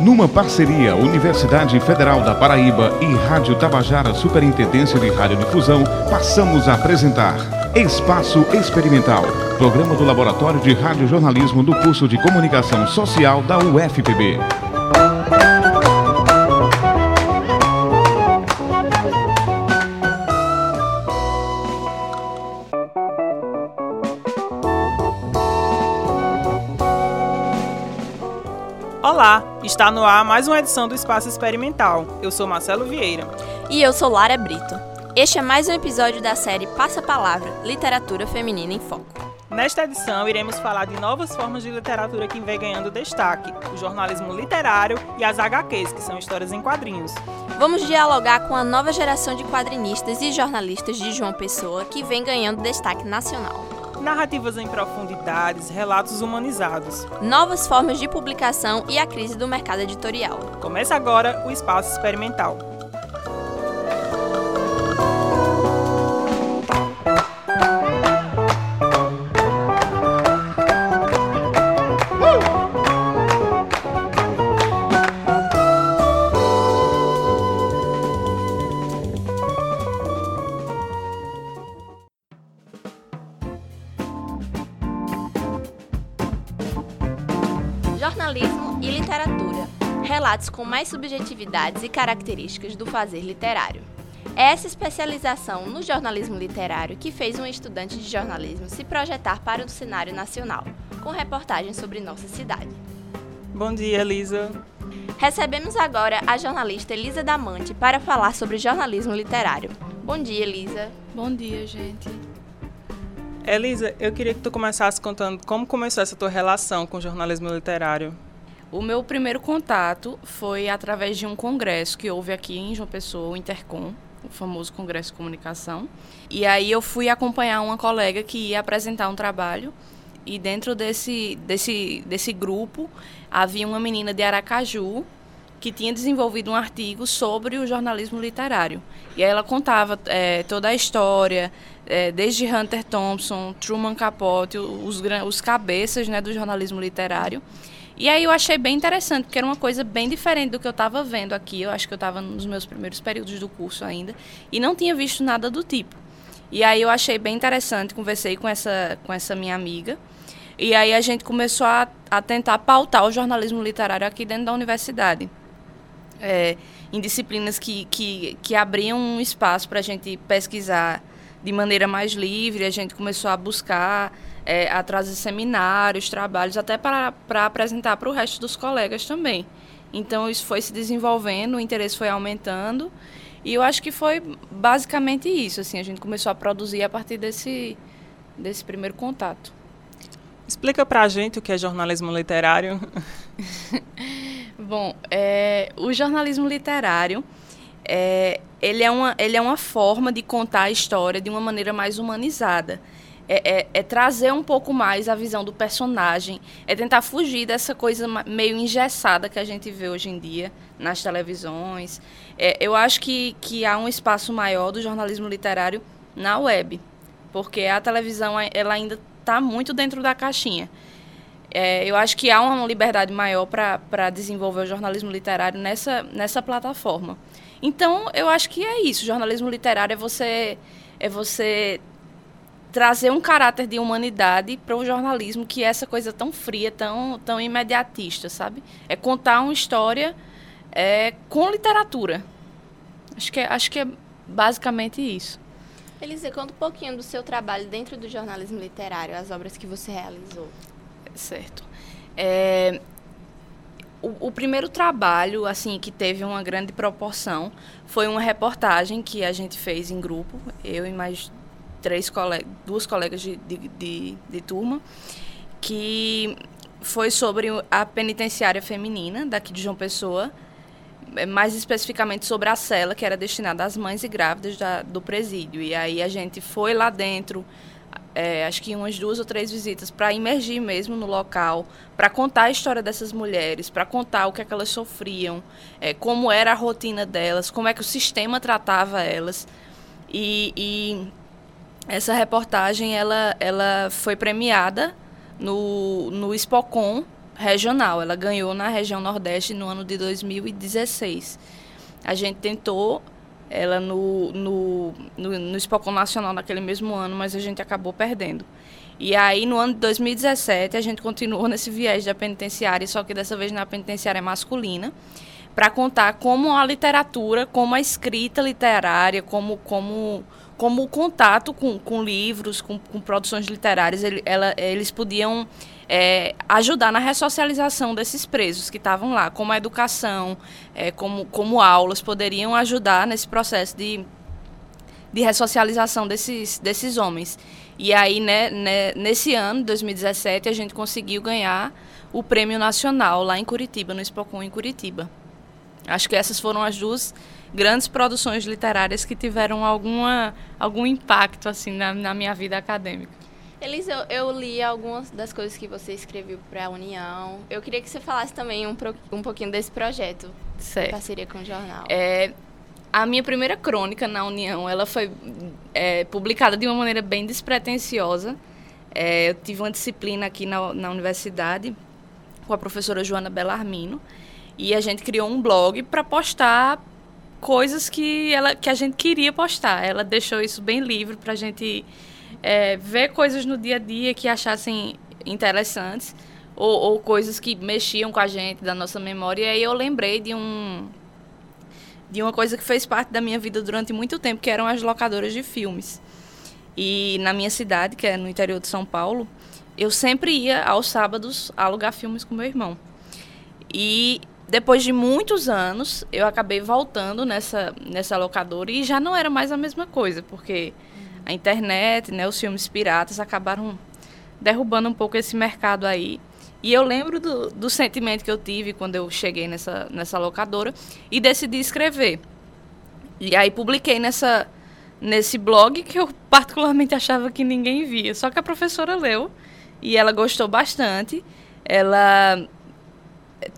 Numa parceria Universidade Federal da Paraíba e Rádio Tabajara Superintendência de Radiodifusão, passamos a apresentar Espaço Experimental, programa do Laboratório de Radiojornalismo do curso de Comunicação Social da UFPB. Está no ar mais uma edição do Espaço Experimental. Eu sou Marcelo Vieira. E eu sou Lara Brito. Este é mais um episódio da série Passa a Palavra Literatura Feminina em Foco. Nesta edição, iremos falar de novas formas de literatura que vem ganhando destaque: o jornalismo literário e as HQs, que são histórias em quadrinhos. Vamos dialogar com a nova geração de quadrinistas e jornalistas de João Pessoa que vem ganhando destaque nacional. Narrativas em profundidades, relatos humanizados. Novas formas de publicação e a crise do mercado editorial. Começa agora o Espaço Experimental. Com mais subjetividades e características do fazer literário. É essa especialização no jornalismo literário que fez um estudante de jornalismo se projetar para o cenário nacional, com reportagens sobre nossa cidade. Bom dia, Elisa. Recebemos agora a jornalista Elisa Damante para falar sobre jornalismo literário. Bom dia, Elisa. Bom dia, gente. Elisa, eu queria que tu começasse contando como começou essa tua relação com o jornalismo literário. O meu primeiro contato foi através de um congresso que houve aqui em João Pessoa, o Intercom, o famoso Congresso de Comunicação. E aí eu fui acompanhar uma colega que ia apresentar um trabalho e dentro desse, desse, desse grupo havia uma menina de Aracaju que tinha desenvolvido um artigo sobre o jornalismo literário. E aí ela contava é, toda a história, é, desde Hunter Thompson, Truman Capote, os, os cabeças né, do jornalismo literário. E aí eu achei bem interessante, porque era uma coisa bem diferente do que eu estava vendo aqui. Eu acho que eu estava nos meus primeiros períodos do curso ainda e não tinha visto nada do tipo. E aí eu achei bem interessante, conversei com essa, com essa minha amiga. E aí a gente começou a, a tentar pautar o jornalismo literário aqui dentro da universidade é, em disciplinas que, que, que abriam um espaço para a gente pesquisar de maneira mais livre. A gente começou a buscar, é, a trazer seminários, trabalhos, até para, apresentar para o resto dos colegas também. Então, isso foi se desenvolvendo, o interesse foi aumentando. E eu acho que foi basicamente isso. Assim, a gente começou a produzir a partir desse, desse primeiro contato. Explica para a gente o que é jornalismo literário. Bom, é, o jornalismo literário é, ele, é uma, ele é uma forma de contar a história de uma maneira mais humanizada. É, é, é, trazer um pouco mais a visão do personagem, é tentar fugir dessa coisa meio engessada que a gente vê hoje em dia nas televisões. É, eu acho que, que há um espaço maior do jornalismo literário na web, porque a televisão ela ainda está muito dentro da caixinha. É, eu acho que há uma liberdade maior para desenvolver o jornalismo literário nessa, nessa plataforma. Então, eu acho que é isso. Jornalismo literário é você, é você trazer um caráter de humanidade para o jornalismo, que é essa coisa tão fria, tão, tão imediatista, sabe? É contar uma história é, com literatura. Acho que, é, acho que é basicamente isso. Elisa, conta um pouquinho do seu trabalho dentro do jornalismo literário, as obras que você realizou. Certo. É, o, o, primeiro trabalho, assim, que teve uma grande proporção, foi uma reportagem que a gente fez em grupo, eu e mais três colegas, duas colegas de, de, de, de turma, que foi sobre a penitenciária feminina daqui de João Pessoa, é, mais especificamente sobre a cela que era destinada às mães e grávidas da, do presídio. E aí a gente foi lá dentro, é, acho que umas duas ou três visitas para imergir mesmo no local, para contar a história dessas mulheres, para contar o que, é que elas sofriam, é, como era a rotina delas, como é que o sistema tratava elas. E, e essa reportagem ela, ela foi premiada no, no Spocon regional. Ela ganhou na região Nordeste no ano de 2016. A gente tentou ela no, no, no, no Nacional naquele mesmo ano, mas a gente acabou perdendo. E aí, no ano de 2017, a gente continuou nesse viés da penitenciária, só que dessa vez na penitenciária masculina, para contar como a literatura, como a escrita literária, como, como, como o contato com, com livros, com, com produções literárias, ele, ela, eles podiam é, ajudar na ressocialização desses presos que estavam lá, como a educação, é, como, como aulas, poderiam ajudar nesse processo de, de ressocialização desses, desses homens. E aí, né, né, nesse ano, 2017, a gente conseguiu ganhar o prêmio nacional lá em Curitiba, no Spocon em Curitiba. Acho que essas foram as duas grandes produções literárias que tiveram alguma, algum impacto assim na, na minha vida acadêmica. Elisa, eu, eu, li algumas das coisas que você escreveu para a União. Eu queria que você falasse também um, um pouquinho desse projeto, certo. em parceria com o jornal. É, a minha primeira crônica na União, ela foi é, publicada de uma maneira bem despretensiosa. É, eu tive uma disciplina aqui na, na universidade com a professora Joana Bellarmino e a gente criou um blog para postar coisas que, ela, que a gente queria postar. Ela deixou isso bem livre para a gente é, ver coisas no dia a dia que achassem interessantes ou, ou coisas que mexiam com a gente, da nossa memória. E aí eu lembrei de um de uma coisa que fez parte da minha vida durante muito tempo, que eram as locadoras de filmes. E na minha cidade, que é no interior de São Paulo, eu sempre ia aos sábados alugar filmes com meu irmão. E depois de muitos anos, eu acabei voltando nessa, nessa locadora e já não era mais a mesma coisa, porque a internet, né, os filmes piratas acabaram derrubando um pouco esse mercado aí. E eu lembro do, do sentimento que eu tive quando eu cheguei nessa, nessa locadora e decidi escrever. E aí publiquei nessa, nesse blog que eu particularmente achava que ninguém via. Só que a professora leu e ela gostou bastante. Ela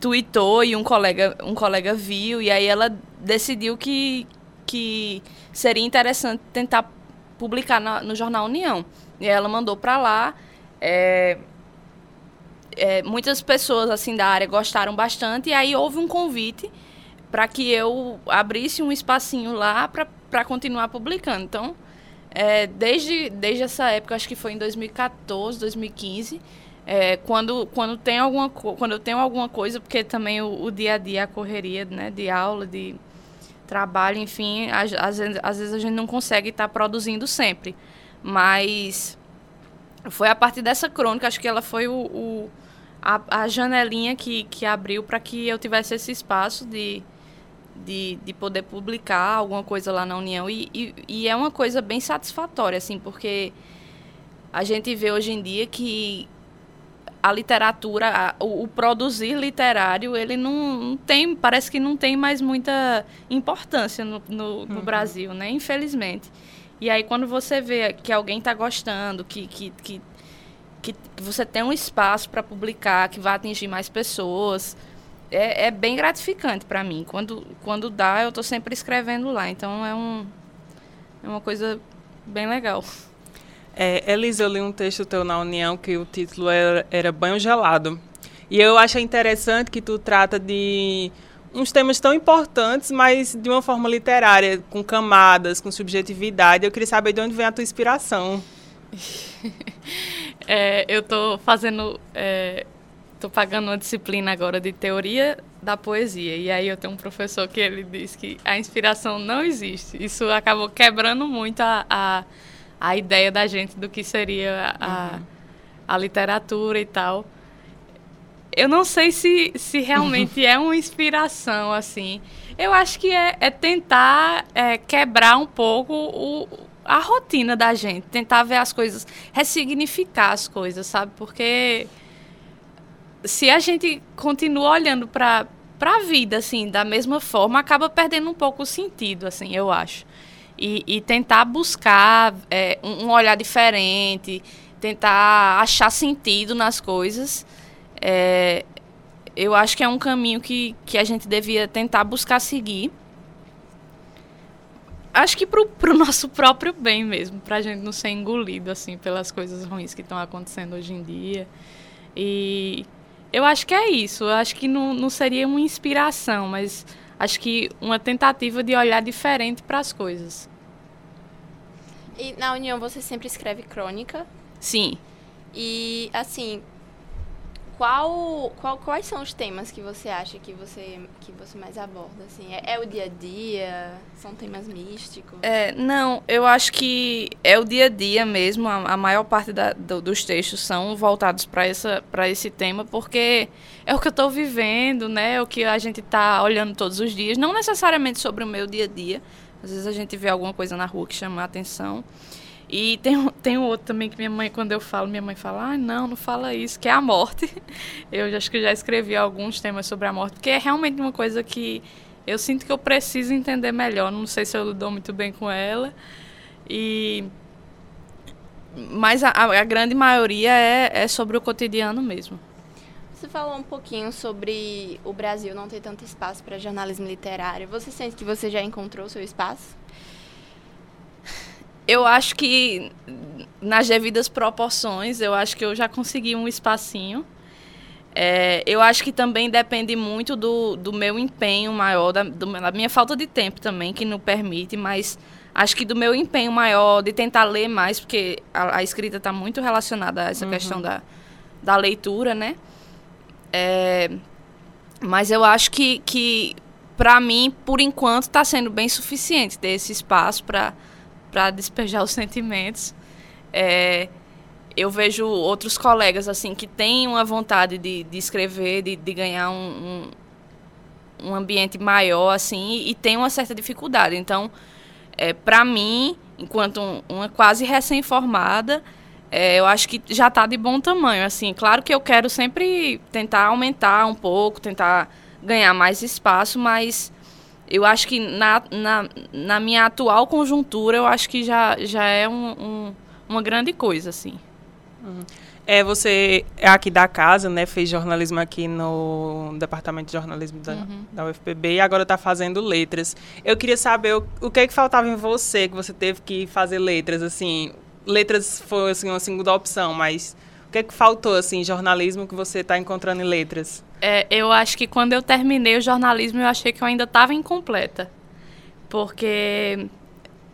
tweetou e um colega, um colega viu e aí ela decidiu que, que seria interessante tentar publicar na, no jornal União. E ela mandou para lá. É, é, muitas pessoas assim da área gostaram bastante e aí houve um convite para que eu abrisse um espacinho lá para continuar publicando. Então, é, desde, desde essa época, acho que foi em 2014, 2015, é, quando, quando, tem alguma, quando eu tenho alguma coisa, porque também o, o dia a dia, a correria né, de aula, de trabalho, enfim, às, às, vezes, às vezes a gente não consegue estar tá produzindo sempre. Mas foi a partir dessa crônica, acho que ela foi o, o a, a janelinha que, que abriu para que eu tivesse esse espaço de, de, de poder publicar alguma coisa lá na União. E, e, e, é uma coisa bem satisfatória, assim, porque a gente vê hoje em dia que a literatura, a, o, o, produzir literário, ele não, não, tem, parece que não tem mais muita importância no, no, no uhum. Brasil, né? Infelizmente. E aí, quando você vê que alguém está gostando, que, que, que que você tem um espaço para publicar, que vai atingir mais pessoas. É, é bem gratificante para mim. Quando, quando dá, eu estou sempre escrevendo lá. Então é, um, é uma coisa bem legal. É, Elisa, eu li um texto teu na União que o título era, era Banho Gelado. E eu acho interessante que tu trata de uns temas tão importantes, mas de uma forma literária, com camadas, com subjetividade. Eu queria saber de onde vem a tua inspiração. É, eu estou fazendo. Estou é, pagando uma disciplina agora de teoria da poesia. E aí eu tenho um professor que ele diz que a inspiração não existe. Isso acabou quebrando muito a, a, a ideia da gente do que seria a, uhum. a literatura e tal. Eu não sei se, se realmente é uma inspiração, assim. Eu acho que é, é tentar é, quebrar um pouco o, a rotina da gente, tentar ver as coisas, ressignificar as coisas, sabe? Porque se a gente continua olhando para a vida assim da mesma forma, acaba perdendo um pouco o sentido, assim, eu acho. E, e tentar buscar é, um, olhar diferente, tentar achar sentido nas coisas, é, eu acho que é um caminho que, que a gente devia tentar buscar seguir acho que pro, pro nosso próprio bem mesmo, pra gente não ser engolido, assim, pelas coisas ruins que estão acontecendo hoje em dia. E eu acho que é isso. Eu acho que não, não seria uma inspiração, mas acho que uma tentativa de olhar diferente para as coisas. E na União você sempre escreve crônica? Sim. E, assim, qual, qual, quais são os temas que você acha que você, que você mais aborda? Assim, é, é o dia a dia? São temas místicos? É, não, eu acho que é o dia a dia mesmo. A, a maior parte da, do, dos textos são voltados para esse tema, porque é o que eu estou vivendo, né? É o que a gente está olhando todos os dias. Não necessariamente sobre o meu dia a dia. Às vezes a gente vê alguma coisa na rua que chama a atenção. E tem, tem outro também que minha mãe, quando eu falo, minha mãe fala, ah, não, não fala isso, que é a morte. Eu acho que já escrevi alguns temas sobre a morte, porque é realmente uma coisa que eu sinto que eu preciso entender melhor. Não sei se eu lido muito bem com ela. E mas a, a grande maioria é, é sobre o cotidiano mesmo. Você falou um pouquinho sobre o Brasil não ter tanto espaço para jornalismo literário. Você sente que você já encontrou seu espaço? eu acho que nas devidas proporções, eu acho que eu já consegui um espacinho. É, eu acho que também depende muito do, do meu empenho maior, da, do, da minha falta de tempo também, que não permite, mas acho que do meu empenho maior de tentar ler mais, porque a, a escrita está muito relacionada a essa uhum. questão da, da leitura, né? É, mas eu acho que, que para mim, por enquanto, está sendo bem suficiente ter esse espaço para despejar os sentimentos. É, eu vejo outros colegas assim que têm uma vontade de, de escrever, de, de ganhar um, um, um, ambiente maior assim e tem uma certa dificuldade. Então, é, para mim, enquanto um, uma quase recém-formada, é, eu acho que já está de bom tamanho. Assim, claro que eu quero sempre tentar aumentar um pouco, tentar ganhar mais espaço, mas eu acho que na, na, na, minha atual conjuntura, eu acho que já, já é um, um, uma grande coisa, assim. Uhum. É, você é aqui da casa, né? Fez jornalismo aqui no Departamento de Jornalismo da, uhum. da UFPB e agora está fazendo letras. Eu queria saber o, o que, é que faltava em você, que você teve que fazer letras, assim. Letras foi, assim, uma segunda opção, mas o que é que faltou, assim, jornalismo que você está encontrando em letras? É, eu acho que quando eu terminei o jornalismo, eu achei que eu ainda estava incompleta. Porque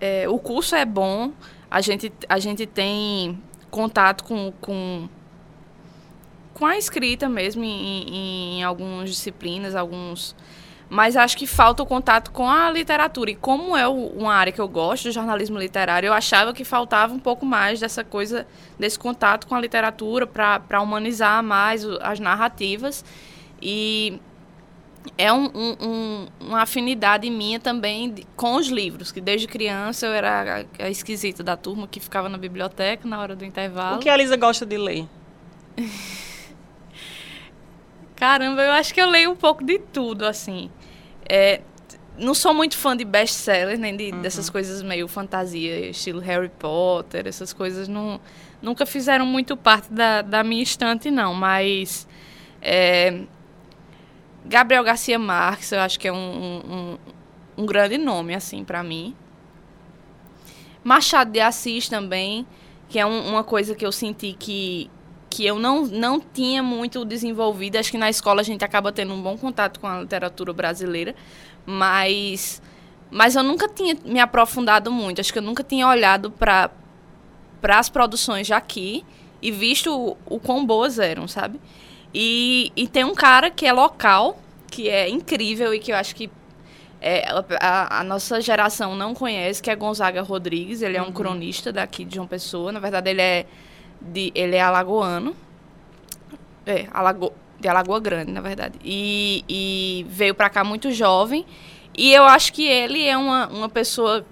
é, o curso é bom, a gente, a gente tem contato com, com, com a escrita mesmo em, em, em algumas disciplinas, alguns mas acho que falta o contato com a literatura. E como é uma área que eu gosto, o jornalismo literário, eu achava que faltava um pouco mais dessa coisa, desse contato com a literatura para humanizar mais as narrativas. E é um, um, um, uma afinidade minha também com os livros, que desde criança eu era a, esquisita da turma que ficava na biblioteca na hora do intervalo. O que a Lisa gosta de ler? Caramba, eu acho que eu leio um pouco de tudo, assim. É, não sou muito fã de best-sellers, nem de, uhum. dessas coisas meio fantasia, estilo Harry Potter, essas coisas não, nunca fizeram muito parte da, da minha estante, não. Mas é, Gabriel Garcia Marques, eu acho que é um, um, um grande nome, assim, para mim. Machado de Assis também, que é um, uma coisa que eu senti que, que eu não, não tinha muito desenvolvido. Acho que na escola a gente acaba tendo um bom contato com a literatura brasileira, mas, mas eu nunca tinha me aprofundado muito. Acho que eu nunca tinha olhado para as produções de aqui e visto o, o quão boas eram, sabe? E, e tem um cara que é local, que é incrível e que eu acho que é, a, a, nossa geração não conhece, que é Gonzaga Rodrigues. Ele é um uhum. cronista daqui de João Pessoa. Na verdade, ele é, de, ele é alagoano. É, Alago, de Alagoa Grande, na verdade. E, e veio para cá muito jovem. E eu acho que ele é uma, uma pessoa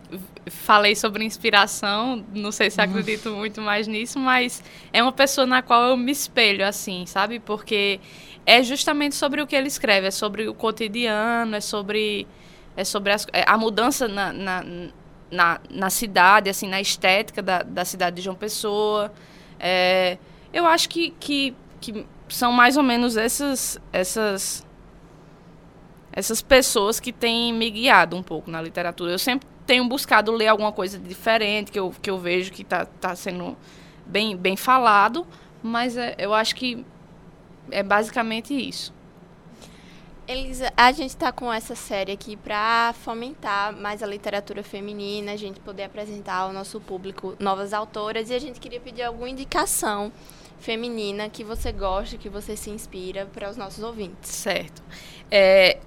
falei sobre inspiração, não sei se acredito muito mais nisso, mas é uma pessoa na qual eu me espelho, assim, sabe? Porque é justamente sobre o que ele escreve, é sobre o cotidiano, é sobre, é sobre as, é a mudança na, na, na, na, cidade, assim, na estética da, da cidade de João Pessoa. É, eu acho que, que, que são mais ou menos essas, essas essas pessoas que têm me guiado um pouco na literatura. Eu sempre tenho buscado ler alguma coisa diferente, que eu, que eu vejo que está tá sendo bem, bem falado, mas é, eu acho que é basicamente isso. Elisa, a gente está com essa série aqui para fomentar mais a literatura feminina, a gente poder apresentar ao nosso público novas autoras e a gente queria pedir alguma indicação feminina que você gosta, que você se inspira para os nossos ouvintes. Certo. É,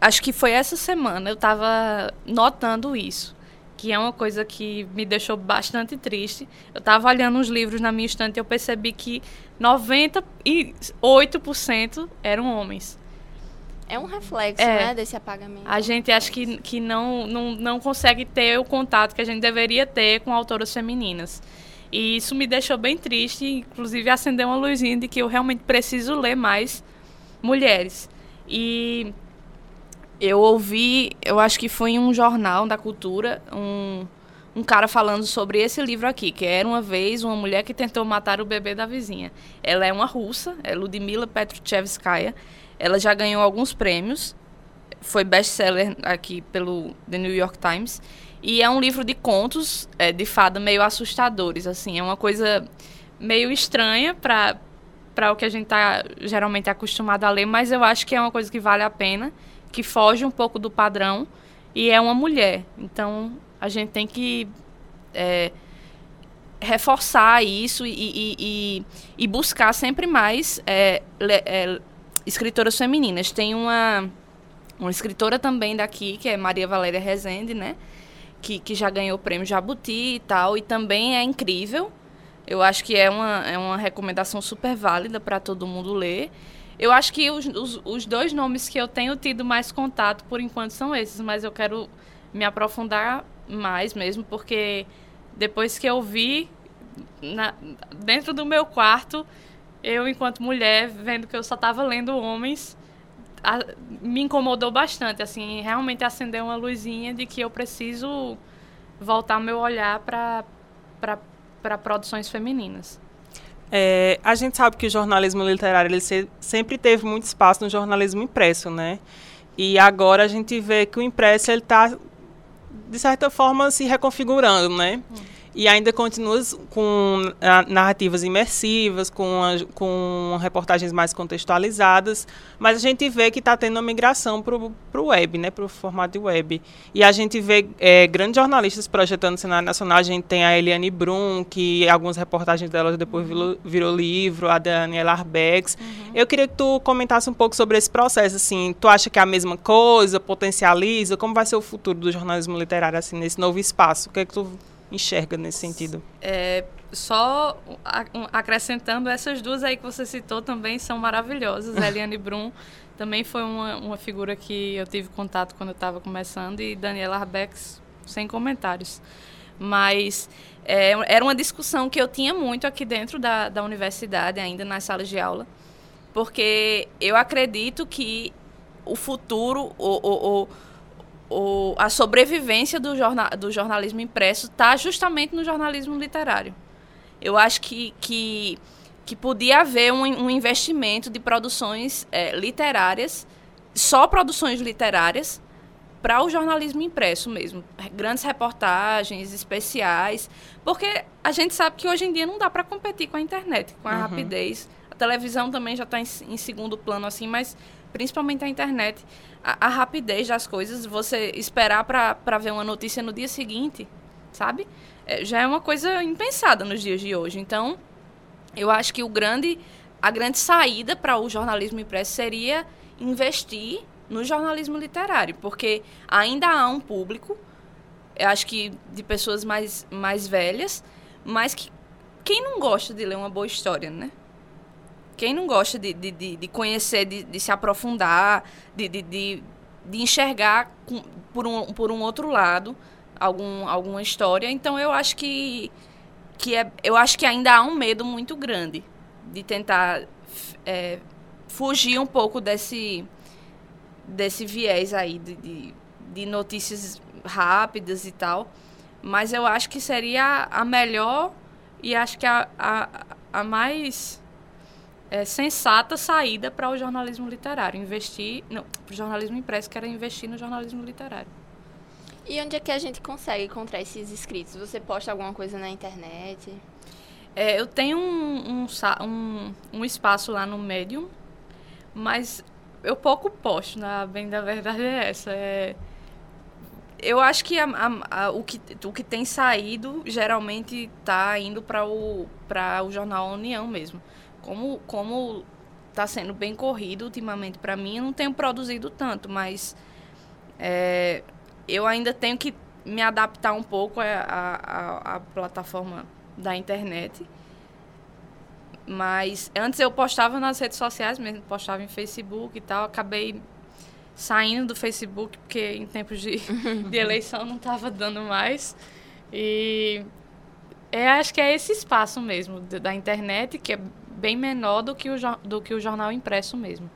acho que foi essa semana eu estava notando isso, que é uma coisa que me deixou bastante triste. Eu estava olhando os livros na minha estante e eu percebi que 98% eram homens. É um reflexo, é, né, desse apagamento. A gente acha que, que não, não, não consegue ter o contato que a gente deveria ter com autoras femininas. E isso me deixou bem triste, inclusive acendeu uma luzinha de que eu realmente preciso ler mais mulheres. E eu ouvi, eu acho que foi em um jornal da cultura, um, um cara falando sobre esse livro aqui, que era uma vez uma mulher que tentou matar o bebê da vizinha. Ela é uma russa, é Ludmila Petruchevskaya. Ela já ganhou alguns prêmios, foi best-seller aqui pelo The New York Times. E é um livro de contos é, de fada meio assustadores, assim. É uma coisa meio estranha para para o que a gente está geralmente acostumado a ler, mas eu acho que é uma coisa que vale a pena, que foge um pouco do padrão e é uma mulher. Então a gente tem que é, reforçar isso e, e, e, e, buscar sempre mais é, é, escritoras femininas. Tem uma, uma escritora também daqui, que é Maria Valéria Rezende, né? Que, que já ganhou o prêmio Jabuti e tal, e também é incrível. Eu acho que é uma, é uma recomendação super válida para todo mundo ler. Eu acho que os, os, os, dois nomes que eu tenho tido mais contato por enquanto são esses, mas eu quero me aprofundar mais mesmo, porque depois que eu vi na, dentro do meu quarto, eu, enquanto mulher, vendo que eu só estava lendo homens, a, me incomodou bastante. Assim, realmente acendeu uma luzinha de que eu preciso voltar meu olhar para produções femininas. É, a gente sabe que o jornalismo literário ele se, sempre teve muito espaço no jornalismo impresso, né? E agora a gente vê que o impresso ele está de certa forma se reconfigurando, né? Hum e ainda continua com narrativas imersivas, com, a, com reportagens mais contextualizadas, mas a gente vê que está tendo uma migração para o web, né, para o formato de web. E a gente vê é, grandes jornalistas projetando o cenário nacional. A gente tem a Eliane Brum, que algumas reportagens dela depois virou, virou livro, a Daniela Arbex. Uhum. Eu queria que tu comentasse um pouco sobre esse processo. Assim, tu acha que é a mesma coisa, potencializa? Como vai ser o futuro do jornalismo literário assim, nesse novo espaço? O que é que tu enxerga nesse sentido? É, só acrescentando, essas duas aí que você citou também são maravilhosas. A Eliane Brum também foi uma, uma figura que eu tive contato quando eu estava começando e Daniela Arbex, sem comentários. Mas é, era uma discussão que eu tinha muito aqui dentro da, da universidade, ainda nas salas de aula, porque eu acredito que o futuro, o, o, o o, a sobrevivência do, jornal, do jornalismo impresso está justamente no jornalismo literário. Eu acho que, que, que podia haver um, um investimento de produções é, literárias, só produções literárias, para o jornalismo impresso mesmo. Grandes reportagens, especiais. Porque a gente sabe que hoje em dia não dá para competir com a internet, com a uhum. rapidez. A televisão também já está em, em segundo plano, assim, mas principalmente a internet a, a rapidez das coisas, você esperar para ver uma notícia no dia seguinte, sabe? É, já é uma coisa impensada nos dias de hoje. Então, eu acho que o grande, a grande saída para o jornalismo impresso seria investir no jornalismo literário, porque ainda há um público, eu acho que de pessoas mais, mais velhas, mas que quem não gosta de ler uma boa história, né? Quem não gosta de, de, de, de conhecer, de, de, se aprofundar, de, de, de, de enxergar com, por, um, por um outro lado algum, alguma história. Então eu acho que, que é, eu acho que ainda há um medo muito grande de tentar é, fugir um pouco desse, desse viés aí de, de, de notícias rápidas e tal. Mas eu acho que seria a melhor e acho que a, a, a mais é, sensata saída para o jornalismo literário. Investir. Não, para o jornalismo impresso, que era investir no jornalismo literário. E onde é que a gente consegue encontrar esses escritos? Você posta alguma coisa na internet? É, eu tenho um, um, um, um, espaço lá no Medium, mas eu pouco posto, na bem da verdade é essa. É, eu acho que, a, a, a, o que o que tem saído geralmente está indo para o, o jornal União mesmo. Como, como está sendo bem corrido ultimamente para mim, eu não tenho produzido tanto, mas é, eu ainda tenho que me adaptar um pouco à, plataforma da internet. Mas antes eu postava nas redes sociais mesmo, postava em Facebook e tal. Acabei saindo do Facebook, porque em tempos de, de eleição não estava dando mais. E é, acho que é esse espaço mesmo da internet, que é bem menor do que o, do que o jornal impresso mesmo.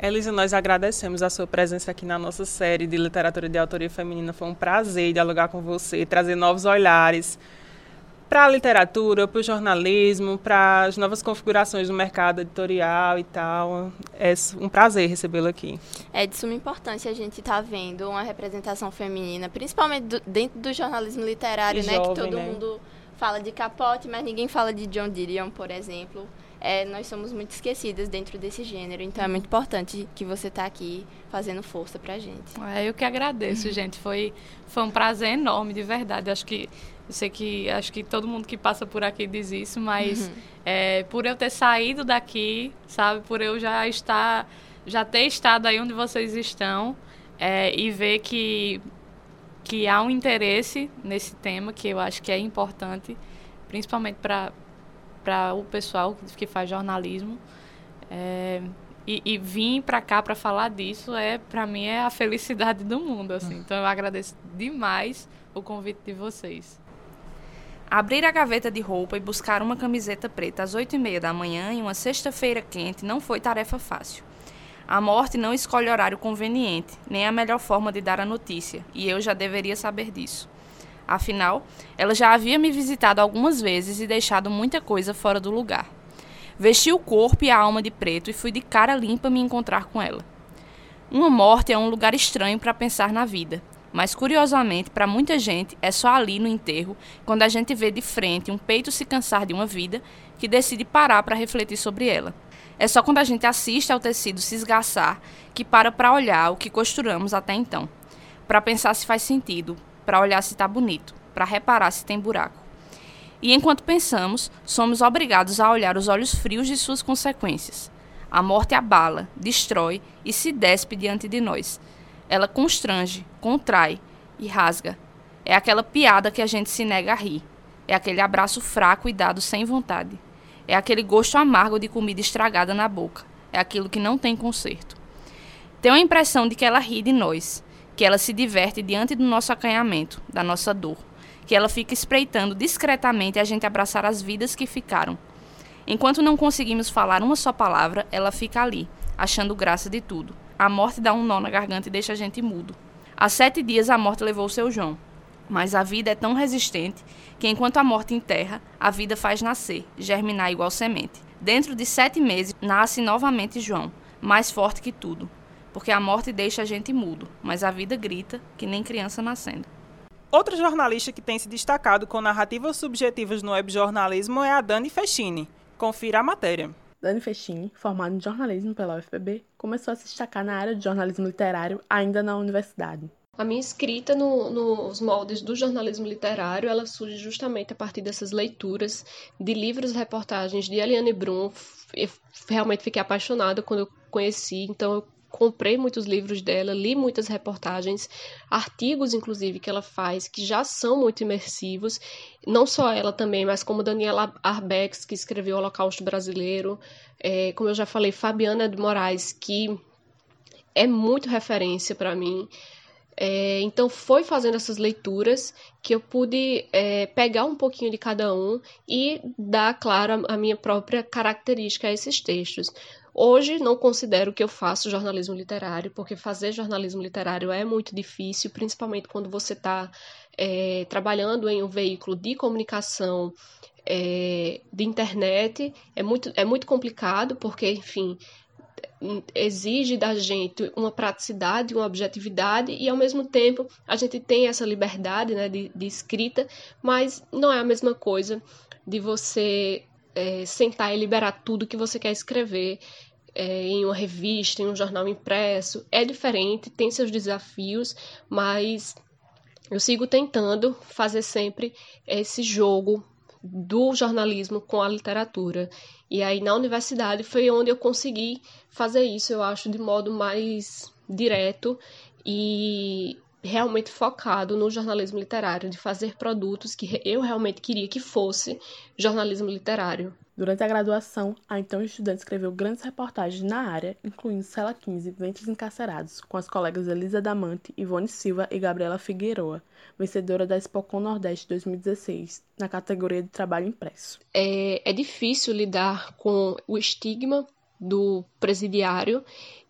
Elisa, nós agradecemos a sua presença aqui na nossa série de literatura de autoria feminina. Foi um prazer dialogar com você, trazer novos olhares para a literatura, para o jornalismo, para as novas configurações do mercado editorial e tal. É um prazer recebê-lo aqui. É de suma importância a gente estar tá vendo uma representação feminina, principalmente do, dentro do jornalismo literário, e né? Jovem, que todo né? mundo fala de Capote, mas ninguém fala de John Didion, por exemplo. É, nós somos muito esquecidas dentro desse gênero, então é muito importante que você está aqui fazendo força para a gente. É, eu que agradeço, gente. Foi, foi um prazer enorme, de verdade. Acho que eu sei que acho que todo mundo que passa por aqui diz isso, mas uhum. é, por eu ter saído daqui, sabe, por eu já estar, já ter estado aí onde vocês estão é, e ver que que há um interesse nesse tema que eu acho que é importante, principalmente para o pessoal que faz jornalismo. É, e, e vir para cá para falar disso é para mim é a felicidade do mundo assim. Então eu agradeço demais o convite de vocês. Abrir a gaveta de roupa e buscar uma camiseta preta às oito e meia da manhã em uma sexta-feira quente não foi tarefa fácil. A morte não escolhe horário conveniente, nem a melhor forma de dar a notícia, e eu já deveria saber disso. Afinal, ela já havia me visitado algumas vezes e deixado muita coisa fora do lugar. Vesti o corpo e a alma de preto e fui de cara limpa me encontrar com ela. Uma morte é um lugar estranho para pensar na vida, mas curiosamente, para muita gente, é só ali no enterro, quando a gente vê de frente um peito se cansar de uma vida, que decide parar para refletir sobre ela. É só quando a gente assiste ao tecido se esgaçar que para para olhar o que costuramos até então, para pensar se faz sentido, para olhar se está bonito, para reparar se tem buraco. E enquanto pensamos, somos obrigados a olhar os olhos frios de suas consequências. A morte abala, destrói e se despe diante de nós ela constrange, contrai e rasga. É aquela piada que a gente se nega a rir. É aquele abraço fraco e dado sem vontade. É aquele gosto amargo de comida estragada na boca. É aquilo que não tem conserto. Tenho a impressão de que ela ri de nós, que ela se diverte diante do nosso acanhamento, da nossa dor, que ela fica espreitando discretamente a gente abraçar as vidas que ficaram. Enquanto não conseguimos falar uma só palavra, ela fica ali, achando graça de tudo. A morte dá um nó na garganta e deixa a gente mudo. Há sete dias a morte levou seu João. Mas a vida é tão resistente que enquanto a morte enterra, a vida faz nascer, germinar igual semente. Dentro de sete meses, nasce novamente João, mais forte que tudo. Porque a morte deixa a gente mudo, mas a vida grita que nem criança nascendo. Outra jornalista que tem se destacado com narrativas subjetivas no webjornalismo é a Dani Fechini. Confira a matéria. Dani Fechini, formada em jornalismo pela UFPB, começou a se destacar na área de jornalismo literário ainda na universidade. A minha escrita no, nos moldes do jornalismo literário, ela surge justamente a partir dessas leituras de livros e reportagens de Eliane Brum. Eu realmente fiquei apaixonada quando eu conheci, então eu comprei muitos livros dela, li muitas reportagens, artigos, inclusive, que ela faz, que já são muito imersivos. Não só ela também, mas como Daniela Arbex, que escreveu o Holocausto Brasileiro, é, como eu já falei, Fabiana de Moraes, que é muito referência para mim. É, então foi fazendo essas leituras que eu pude é, pegar um pouquinho de cada um e dar, claro, a minha própria característica a esses textos. Hoje não considero que eu faço jornalismo literário, porque fazer jornalismo literário é muito difícil, principalmente quando você está é, trabalhando em um veículo de comunicação é, de internet. É muito, é muito complicado, porque, enfim, exige da gente uma praticidade, uma objetividade e ao mesmo tempo a gente tem essa liberdade né, de, de escrita, mas não é a mesma coisa de você é, sentar e liberar tudo que você quer escrever é, em uma revista, em um jornal impresso. É diferente, tem seus desafios, mas eu sigo tentando fazer sempre esse jogo do jornalismo com a literatura. E aí na universidade foi onde eu consegui fazer isso, eu acho, de modo mais direto e realmente focado no jornalismo literário, de fazer produtos que eu realmente queria que fosse jornalismo literário. Durante a graduação, a então estudante escreveu grandes reportagens na área, incluindo Cela 15, Ventos Encarcerados, com as colegas Elisa Damante, Ivone Silva e Gabriela Figueroa, vencedora da Expocon Nordeste 2016, na categoria de trabalho impresso. É, é difícil lidar com o estigma do presidiário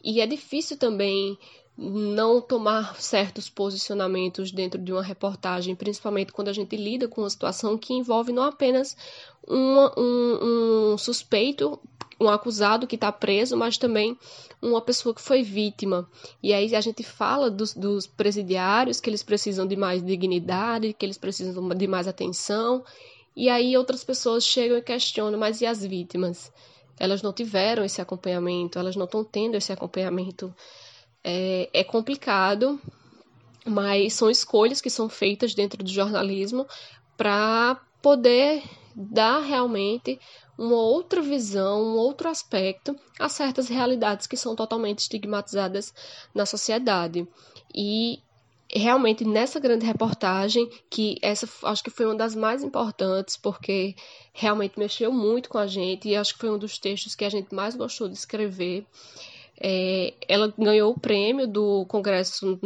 e é difícil também não tomar certos posicionamentos dentro de uma reportagem, principalmente quando a gente lida com uma situação que envolve não apenas um, um, um suspeito, um acusado que está preso, mas também uma pessoa que foi vítima. E aí a gente fala dos, dos presidiários que eles precisam de mais dignidade, que eles precisam de mais atenção, e aí outras pessoas chegam e questionam, mas e as vítimas? Elas não tiveram esse acompanhamento, elas não estão tendo esse acompanhamento é, é complicado, mas são escolhas que são feitas dentro do jornalismo para poder dar realmente uma outra visão, um outro aspecto a certas realidades que são totalmente estigmatizadas na sociedade. E realmente nessa grande reportagem, que essa acho que foi uma das mais importantes, porque realmente mexeu muito com a gente e acho que foi um dos textos que a gente mais gostou de escrever. É, ela ganhou o prêmio do Congresso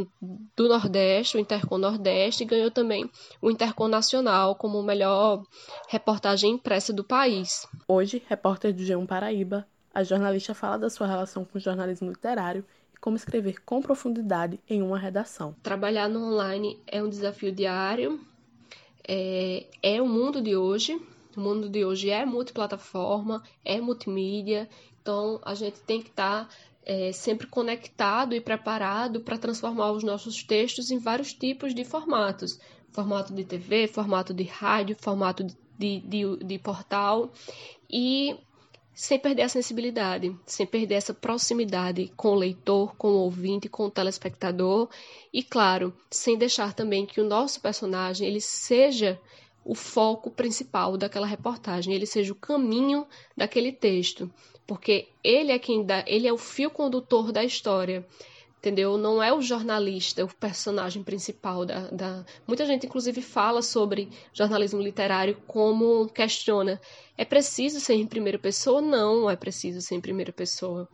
do Nordeste, o Intercom Nordeste, e ganhou também o Intercom Nacional como melhor reportagem impressa do país. Hoje, repórter do G1 Paraíba, a jornalista fala da sua relação com o jornalismo literário e como escrever com profundidade em uma redação. Trabalhar no online é um desafio diário, é, é o mundo de hoje. O mundo de hoje é multiplataforma, é multimídia, então a gente tem que estar tá é, sempre conectado e preparado para transformar os nossos textos em vários tipos de formatos. Formato de TV, formato de rádio, formato de, de, de portal. E sem perder a sensibilidade, sem perder essa proximidade com o leitor, com o ouvinte, com o telespectador e, claro, sem deixar também que o nosso personagem ele seja o foco principal daquela reportagem, ele seja o caminho daquele texto porque ele é quem dá, ele é o fio condutor da história, entendeu? Não é o jornalista, o personagem principal da, da... Muita gente, inclusive, fala sobre jornalismo literário como questiona, é preciso ser em primeira pessoa? Não, é preciso ser em primeira pessoa.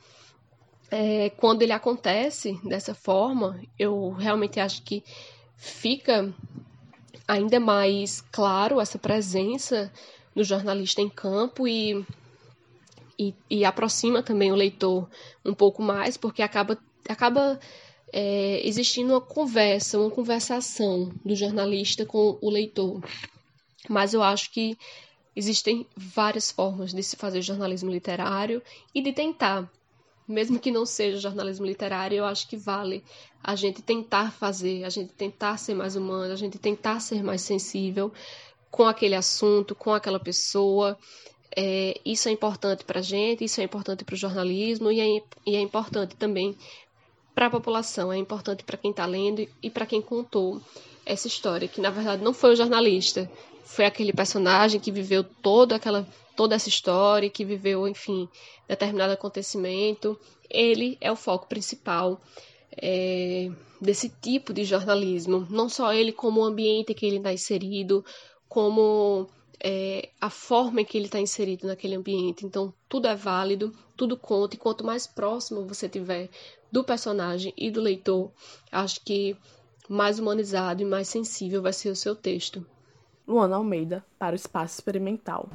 É, quando ele acontece dessa forma, eu realmente acho que fica ainda mais claro essa presença do jornalista em campo e e, e aproxima também o leitor um pouco mais, porque acaba, acaba é, existindo uma conversa, uma conversação do jornalista com o leitor. Mas eu acho que existem várias formas de se fazer jornalismo literário e de tentar. Mesmo que não seja jornalismo literário, eu acho que vale a gente tentar fazer, a gente tentar ser mais humano, a gente tentar ser mais sensível com aquele assunto, com aquela pessoa, é, isso é importante para a gente, isso é importante para o jornalismo e é, e é importante também para a população, é importante para quem está lendo e para quem contou essa história, que na verdade não foi o jornalista, foi aquele personagem que viveu toda aquela toda essa história, que viveu, enfim, determinado acontecimento. Ele é o foco principal é, desse tipo de jornalismo, não só ele como o ambiente que ele está inserido, como é, a forma em que ele está inserido naquele ambiente. Então, tudo é válido, tudo conta, e quanto mais próximo você tiver do personagem e do leitor, acho que mais humanizado e mais sensível vai ser o seu texto. Luana Almeida, para o Espaço Experimental.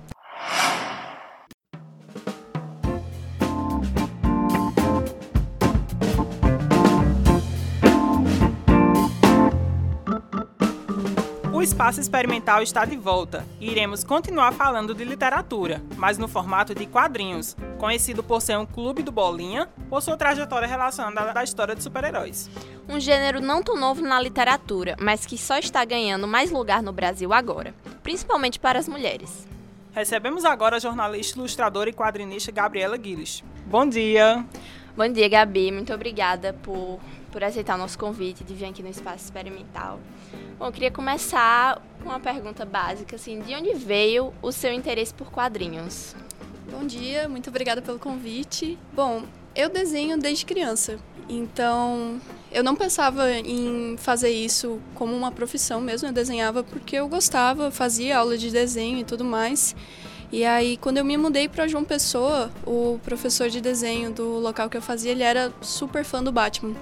Espaço Experimental está de volta e iremos continuar falando de literatura, mas no formato de quadrinhos, conhecido por ser um clube do Bolinha por sua trajetória relacionada à história de super-heróis. Um gênero não tão novo na literatura, mas que só está ganhando mais lugar no Brasil agora, principalmente para as mulheres. Recebemos agora a jornalista, ilustradora e quadrinista Gabriela Guilherme. Bom dia! Bom dia, Gabi. Muito obrigada por, por aceitar o nosso convite de vir aqui no Espaço Experimental. Bom, eu queria começar com uma pergunta básica, assim, de onde veio o seu interesse por quadrinhos? Bom dia, muito obrigada pelo convite. Bom, eu desenho desde criança, então eu não pensava em fazer isso como uma profissão mesmo, eu desenhava porque eu gostava, fazia aula de desenho e tudo mais. E aí, quando eu me mudei para João Pessoa, o professor de desenho do local que eu fazia, ele era super fã do Batman.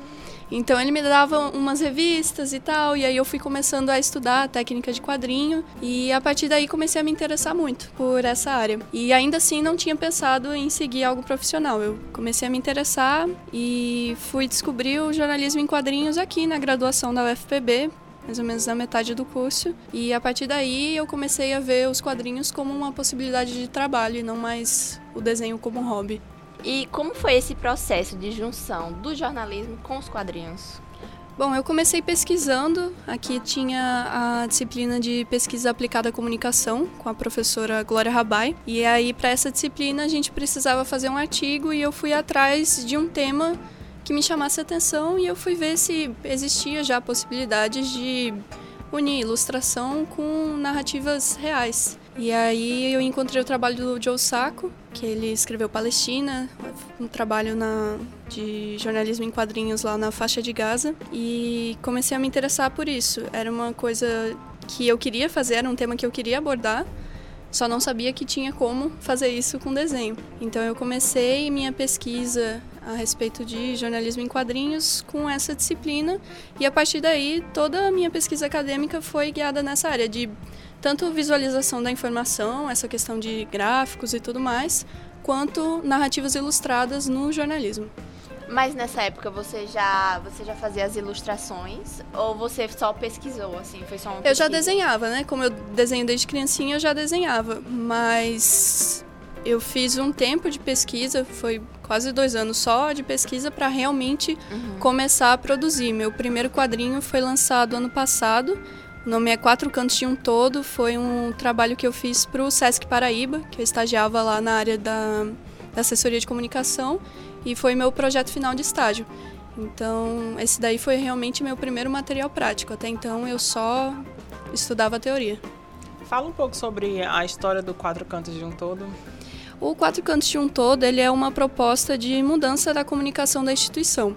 Então ele me dava umas revistas e tal, e aí eu fui começando a estudar técnica de quadrinho e a partir daí comecei a me interessar muito por essa área. E ainda assim não tinha pensado em seguir algo profissional. Eu comecei a me interessar e fui descobrir o jornalismo em quadrinhos aqui na graduação da UFPB, mais ou menos na metade do curso. E a partir daí eu comecei a ver os quadrinhos como uma possibilidade de trabalho e não mais o desenho como hobby. E como foi esse processo de junção do jornalismo com os quadrinhos? Bom, eu comecei pesquisando. Aqui tinha a disciplina de pesquisa aplicada à comunicação com a professora Glória Rabai. E aí, para essa disciplina, a gente precisava fazer um artigo e eu fui atrás de um tema que me chamasse atenção e eu fui ver se existia já possibilidades de unir ilustração com narrativas reais. E aí eu encontrei o trabalho do Joe Sacco, que ele escreveu Palestina, um trabalho na, de jornalismo em quadrinhos lá na faixa de Gaza, e comecei a me interessar por isso. Era uma coisa que eu queria fazer, era um tema que eu queria abordar, só não sabia que tinha como fazer isso com desenho. Então eu comecei minha pesquisa a respeito de jornalismo em quadrinhos com essa disciplina e a partir daí toda a minha pesquisa acadêmica foi guiada nessa área de tanto visualização da informação, essa questão de gráficos e tudo mais, quanto narrativas ilustradas no jornalismo. Mas nessa época você já você já fazia as ilustrações ou você só pesquisou assim, foi só Eu já desenhava, né? Como eu desenho desde criancinha, eu já desenhava, mas eu fiz um tempo de pesquisa, foi quase dois anos só de pesquisa para realmente uhum. começar a produzir. Meu primeiro quadrinho foi lançado ano passado o nome é Quatro Cantos de um Todo. Foi um trabalho que eu fiz para o Sesc Paraíba, que eu estagiava lá na área da, da assessoria de comunicação, e foi meu projeto final de estágio. Então, esse daí foi realmente meu primeiro material prático. Até então, eu só estudava teoria. Fala um pouco sobre a história do Quatro Cantos de um Todo. O Quatro Cantos de um Todo ele é uma proposta de mudança da comunicação da instituição.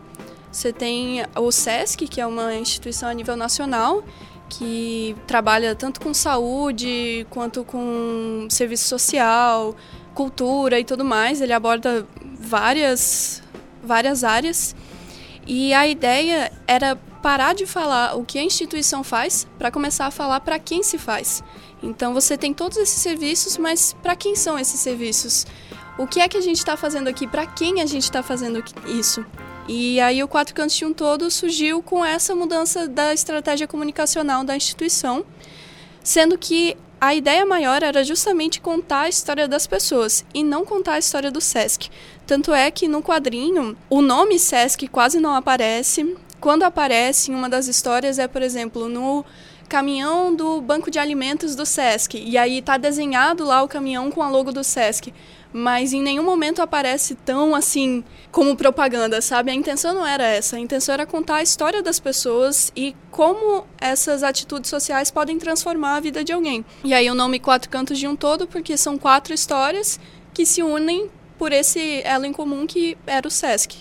Você tem o SESC, que é uma instituição a nível nacional, que trabalha tanto com saúde quanto com serviço social, cultura e tudo mais. Ele aborda várias, várias áreas. E a ideia era parar de falar o que a instituição faz para começar a falar para quem se faz. Então você tem todos esses serviços, mas para quem são esses serviços? O que é que a gente está fazendo aqui? Para quem a gente está fazendo isso? E aí o Quatro Cantos de um Todo surgiu com essa mudança da estratégia comunicacional da instituição, sendo que a ideia maior era justamente contar a história das pessoas e não contar a história do SESC. Tanto é que no quadrinho o nome SESC quase não aparece. Quando aparece em uma das histórias é, por exemplo, no caminhão do banco de alimentos do SESC. E aí está desenhado lá o caminhão com a logo do SESC mas em nenhum momento aparece tão assim como propaganda, sabe? A intenção não era essa. A intenção era contar a história das pessoas e como essas atitudes sociais podem transformar a vida de alguém. E aí o nome Quatro Cantos de um Todo, porque são quatro histórias que se unem por esse elo em comum que era o SESC.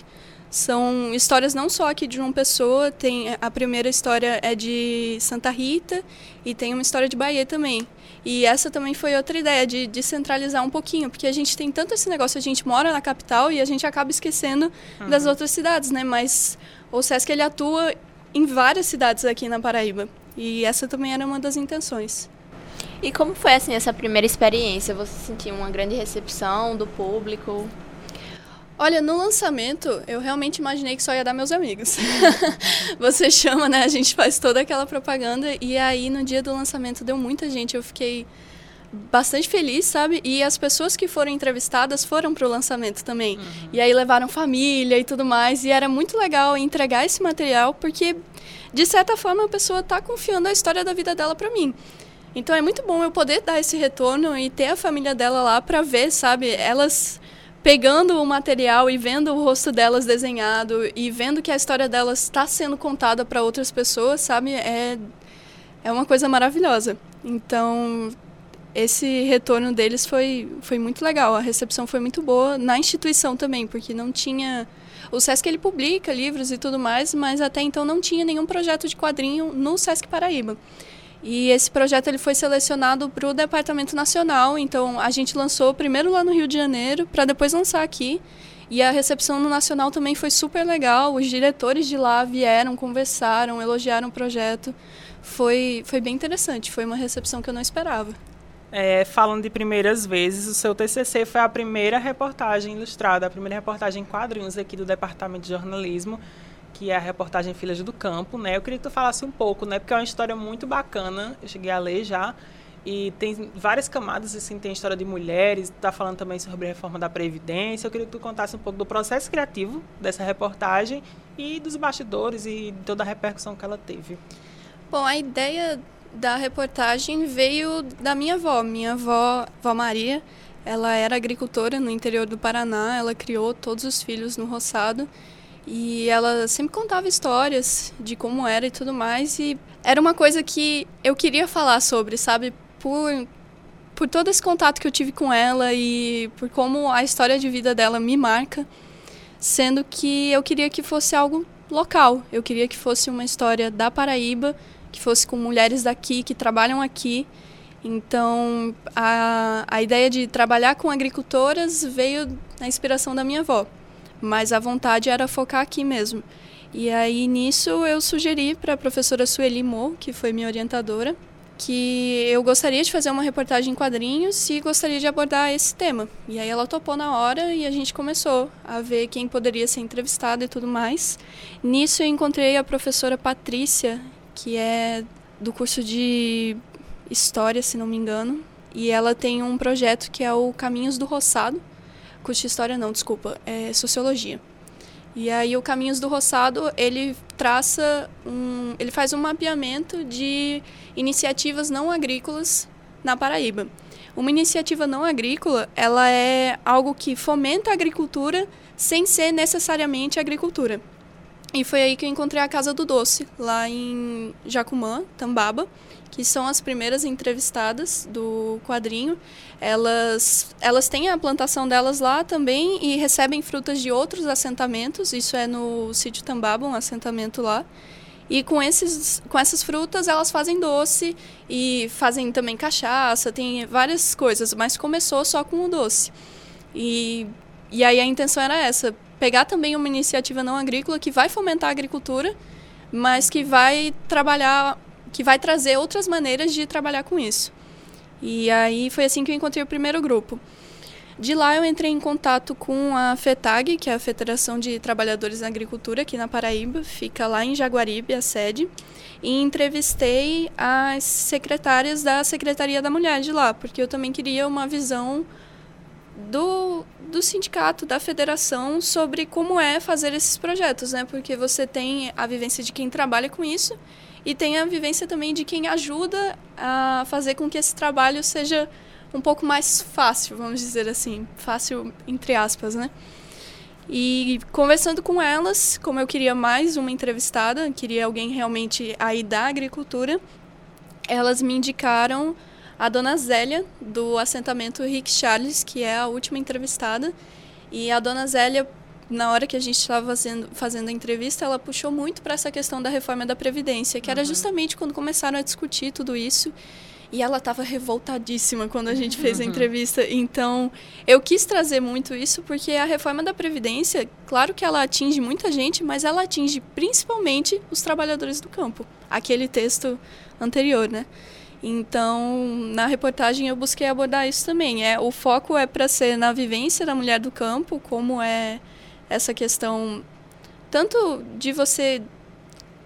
São histórias não só aqui de uma pessoa, tem a primeira história é de Santa Rita e tem uma história de Bahia também. E essa também foi outra ideia, de descentralizar um pouquinho, porque a gente tem tanto esse negócio, a gente mora na capital e a gente acaba esquecendo uhum. das outras cidades, né? Mas o SESC ele atua em várias cidades aqui na Paraíba. E essa também era uma das intenções. E como foi assim essa primeira experiência? Você sentiu uma grande recepção do público? Olha, no lançamento, eu realmente imaginei que só ia dar meus amigos. Você chama, né? A gente faz toda aquela propaganda e aí no dia do lançamento deu muita gente. Eu fiquei bastante feliz, sabe? E as pessoas que foram entrevistadas foram para o lançamento também. Uhum. E aí levaram família e tudo mais. E era muito legal entregar esse material porque, de certa forma, a pessoa está confiando a história da vida dela para mim. Então é muito bom eu poder dar esse retorno e ter a família dela lá para ver, sabe? Elas pegando o material e vendo o rosto delas desenhado e vendo que a história delas está sendo contada para outras pessoas, sabe? É, é uma coisa maravilhosa. Então, esse retorno deles foi, foi muito legal. A recepção foi muito boa na instituição também, porque não tinha. O SESC ele publica livros e tudo mais, mas até então não tinha nenhum projeto de quadrinho no SESC Paraíba. E esse projeto ele foi selecionado para o Departamento Nacional, então a gente lançou primeiro lá no Rio de Janeiro, para depois lançar aqui. E a recepção no Nacional também foi super legal, os diretores de lá vieram, conversaram, elogiaram o projeto. Foi, foi bem interessante, foi uma recepção que eu não esperava. É, falando de primeiras vezes, o seu TCC foi a primeira reportagem ilustrada, a primeira reportagem em quadrinhos aqui do Departamento de Jornalismo que é a reportagem Filhas do Campo, né? Eu queria que tu falasse um pouco, né? Porque é uma história muito bacana, eu cheguei a ler já, e tem várias camadas, assim, tem história de mulheres, está falando também sobre a reforma da Previdência. Eu queria que tu contasse um pouco do processo criativo dessa reportagem e dos bastidores e toda a repercussão que ela teve. Bom, a ideia da reportagem veio da minha avó, minha avó, avó Maria. Ela era agricultora no interior do Paraná, ela criou todos os filhos no roçado e ela sempre contava histórias de como era e tudo mais. E era uma coisa que eu queria falar sobre, sabe? Por, por todo esse contato que eu tive com ela e por como a história de vida dela me marca. Sendo que eu queria que fosse algo local. Eu queria que fosse uma história da Paraíba, que fosse com mulheres daqui, que trabalham aqui. Então, a, a ideia de trabalhar com agricultoras veio na inspiração da minha avó mas a vontade era focar aqui mesmo. E aí nisso eu sugeri para a professora Sueli Mo, que foi minha orientadora, que eu gostaria de fazer uma reportagem em quadrinhos e gostaria de abordar esse tema. E aí ela topou na hora e a gente começou a ver quem poderia ser entrevistado e tudo mais. Nisso eu encontrei a professora Patrícia, que é do curso de História, se não me engano, e ela tem um projeto que é o Caminhos do Roçado, curso de história não, desculpa, é sociologia. E aí o Caminhos do Roçado, ele traça um, ele faz um mapeamento de iniciativas não agrícolas na Paraíba. Uma iniciativa não agrícola, ela é algo que fomenta a agricultura sem ser necessariamente agricultura. E foi aí que eu encontrei a Casa do Doce, lá em Jacumã, Tambaba, que são as primeiras entrevistadas do quadrinho. Elas, elas têm a plantação delas lá também e recebem frutas de outros assentamentos. Isso é no sítio Tambaba, um assentamento lá. E com, esses, com essas frutas elas fazem doce e fazem também cachaça, tem várias coisas, mas começou só com o doce. E, e aí a intenção era essa, pegar também uma iniciativa não agrícola que vai fomentar a agricultura, mas que vai trabalhar que vai trazer outras maneiras de trabalhar com isso. E aí foi assim que eu encontrei o primeiro grupo. De lá eu entrei em contato com a FETAG, que é a Federação de Trabalhadores na Agricultura aqui na Paraíba, fica lá em Jaguaribe, a sede, e entrevistei as secretárias da Secretaria da Mulher de lá, porque eu também queria uma visão do, do sindicato, da federação, sobre como é fazer esses projetos, né? Porque você tem a vivência de quem trabalha com isso e tem a vivência também de quem ajuda a fazer com que esse trabalho seja um pouco mais fácil, vamos dizer assim, fácil entre aspas, né? E conversando com elas, como eu queria mais uma entrevistada, queria alguém realmente aí da agricultura, elas me indicaram a dona Zélia, do assentamento Rick Charles, que é a última entrevistada. E a dona Zélia na hora que a gente estava fazendo, fazendo a entrevista, ela puxou muito para essa questão da reforma da Previdência, que uhum. era justamente quando começaram a discutir tudo isso. E ela estava revoltadíssima quando a gente fez a uhum. entrevista. Então, eu quis trazer muito isso porque a reforma da Previdência, claro que ela atinge muita gente, mas ela atinge principalmente os trabalhadores do campo. Aquele texto anterior, né? Então, na reportagem eu busquei abordar isso também. É, o foco é para ser na vivência da mulher do campo, como é essa questão tanto de você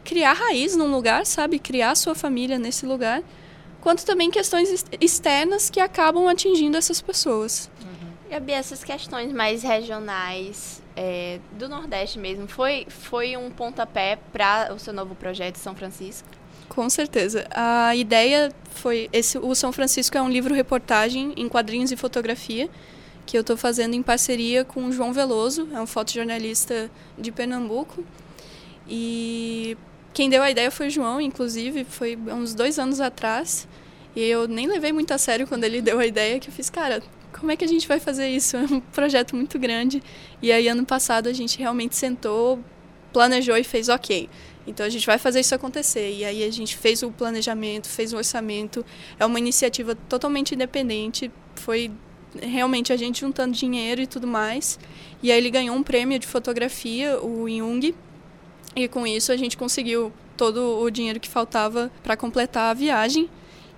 criar raiz num lugar, sabe, criar sua família nesse lugar, quanto também questões externas que acabam atingindo essas pessoas. Uhum. Gabi, essas questões mais regionais é, do Nordeste mesmo, foi, foi um pontapé para o seu novo projeto São Francisco? Com certeza. A ideia foi esse o São Francisco é um livro reportagem em quadrinhos e fotografia que eu estou fazendo em parceria com o João Veloso, é um fotojornalista de Pernambuco. E quem deu a ideia foi o João, inclusive, foi uns dois anos atrás. E eu nem levei muito a sério quando ele deu a ideia, que eu fiz, cara, como é que a gente vai fazer isso? É um projeto muito grande. E aí, ano passado, a gente realmente sentou, planejou e fez, ok, então a gente vai fazer isso acontecer. E aí a gente fez o planejamento, fez o orçamento. É uma iniciativa totalmente independente. Foi realmente a gente juntando dinheiro e tudo mais. E aí ele ganhou um prêmio de fotografia, o Jung. E com isso a gente conseguiu todo o dinheiro que faltava para completar a viagem.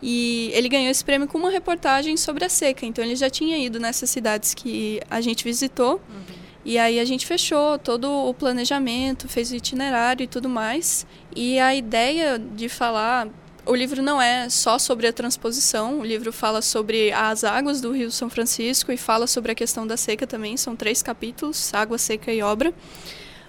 E ele ganhou esse prêmio com uma reportagem sobre a seca. Então ele já tinha ido nessas cidades que a gente visitou. Uhum. E aí a gente fechou todo o planejamento, fez o itinerário e tudo mais. E a ideia de falar o livro não é só sobre a transposição, o livro fala sobre as águas do Rio São Francisco e fala sobre a questão da seca também. São três capítulos: água, seca e obra.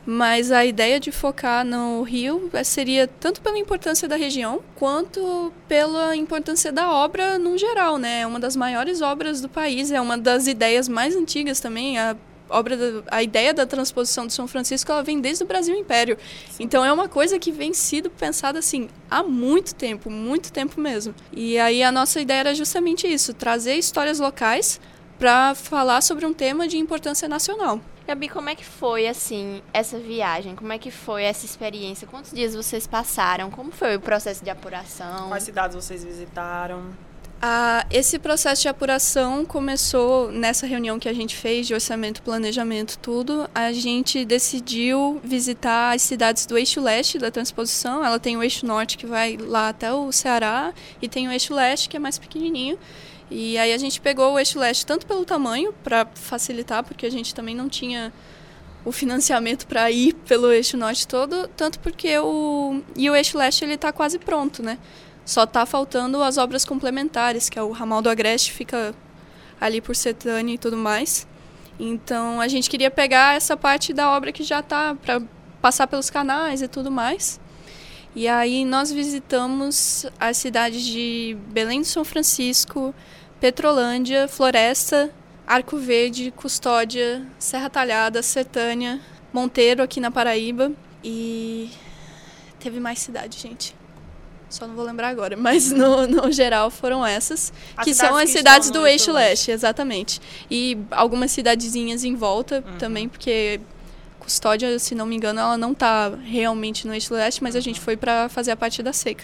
Mas a ideia de focar no rio seria tanto pela importância da região quanto pela importância da obra no geral, né? É uma das maiores obras do país, é uma das ideias mais antigas também. A obra da, a ideia da transposição de São Francisco ela vem desde o Brasil Império. Sim. Então é uma coisa que vem sido pensada assim há muito tempo, muito tempo mesmo. E aí a nossa ideia era justamente isso, trazer histórias locais para falar sobre um tema de importância nacional. Gabi, como é que foi assim essa viagem? Como é que foi essa experiência? Quantos dias vocês passaram? Como foi o processo de apuração? Quais cidades vocês visitaram? Ah, esse processo de apuração começou nessa reunião que a gente fez de orçamento, planejamento, tudo. A gente decidiu visitar as cidades do eixo leste da transposição. Ela tem o eixo norte que vai lá até o Ceará e tem o eixo leste que é mais pequenininho. E aí a gente pegou o eixo leste tanto pelo tamanho para facilitar, porque a gente também não tinha o financiamento para ir pelo eixo norte todo, tanto porque o e o eixo leste ele está quase pronto, né? Só está faltando as obras complementares, que é o ramal do Agreste, fica ali por Setânia e tudo mais. Então a gente queria pegar essa parte da obra que já está para passar pelos canais e tudo mais. E aí nós visitamos as cidades de Belém do São Francisco, Petrolândia, Floresta, Arco Verde, Custódia, Serra Talhada, Sertânia, Monteiro aqui na Paraíba e teve mais cidade, gente só não vou lembrar agora, mas no, no geral foram essas, as que são as que cidades do eixo leste, exatamente. E algumas cidadezinhas em volta uhum. também, porque Custódia, se não me engano, ela não está realmente no eixo leste, mas a gente foi para fazer a parte da seca.